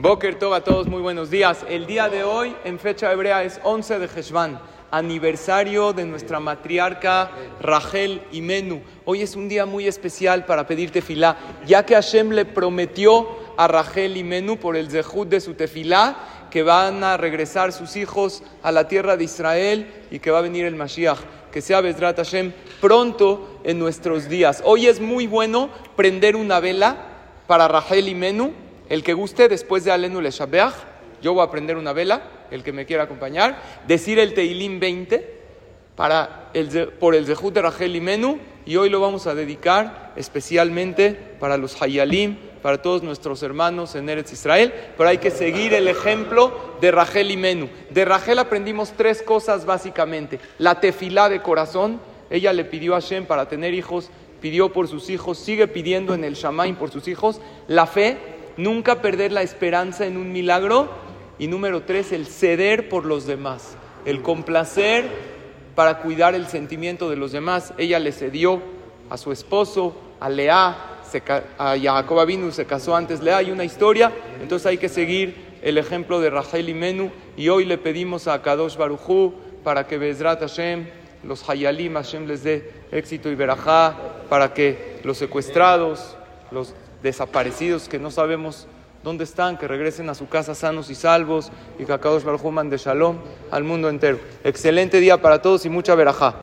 Boker Tov a todos, muy buenos días. El día de hoy, en fecha hebrea, es 11 de Heshvan, aniversario de nuestra matriarca Rachel y Menú. Hoy es un día muy especial para pedir tefilá, ya que Hashem le prometió a Rachel y Menú por el zehut de su tefilá que van a regresar sus hijos a la tierra de Israel y que va a venir el Mashiach. Que sea Bezrat Hashem pronto en nuestros días. Hoy es muy bueno prender una vela para Rachel y Menú el que guste, después de Alenu Le Shabeach, yo voy a prender una vela, el que me quiera acompañar, decir el Teilim 20 para el, por el Zehut de Rachel y Menú, y hoy lo vamos a dedicar especialmente para los Hayalim, para todos nuestros hermanos en Eretz Israel, pero hay que seguir el ejemplo de Rachel y Menú. De Rachel aprendimos tres cosas básicamente. La tefilá de corazón, ella le pidió a Shem para tener hijos, pidió por sus hijos, sigue pidiendo en el Shamaim por sus hijos. La fe, nunca perder la esperanza en un milagro. Y número tres, el ceder por los demás, el complacer para cuidar el sentimiento de los demás. Ella le cedió a su esposo, a Lea, a Jacob se casó antes Lea, hay una historia, entonces hay que seguir el ejemplo de Rachel y Menú. Y hoy le pedimos a Kadosh Barujú para que Bezrat Hashem, los Hayalim, Hashem les dé éxito y verajá, para que los secuestrados, los desaparecidos que no sabemos dónde están, que regresen a su casa sanos y salvos y que Akadosh Baruj de Shalom al mundo entero. Excelente día para todos y mucha verajá.